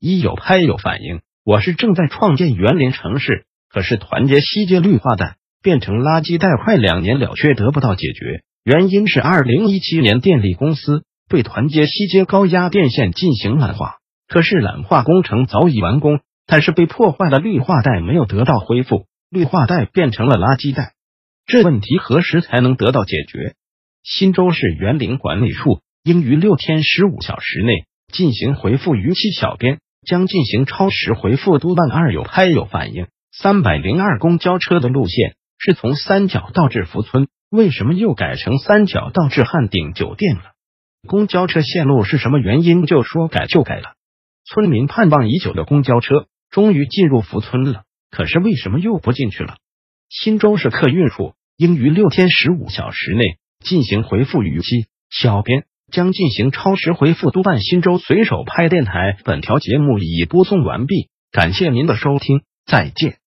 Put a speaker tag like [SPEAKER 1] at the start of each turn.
[SPEAKER 1] 一有拍有反应，我是正在创建园林城市，可是团结西街绿化带变成垃圾带快两年了，却得不到解决。原因是二零一七年电力公司对团结西街高压电线进行缆化。可是缆化工程早已完工，但是被破坏的绿化带没有得到恢复，绿化带变成了垃圾带。这问题何时才能得到解决？新州市园林管理处应于六天十五小时内进行回复逾期，小编将进行超时回复督办。二有拍有反应，三百零二公交车的路线是从三角到至福村，为什么又改成三角到至汉鼎酒店了？公交车线路是什么原因？就说改就改了。村民盼望已久的公交车终于进入福村了，可是为什么又不进去了？新州市客运处应于六天十五小时内进行回复逾期，小编将进行超时回复督办。新州随手拍电台，本条节目已播送完毕，感谢您的收听，再见。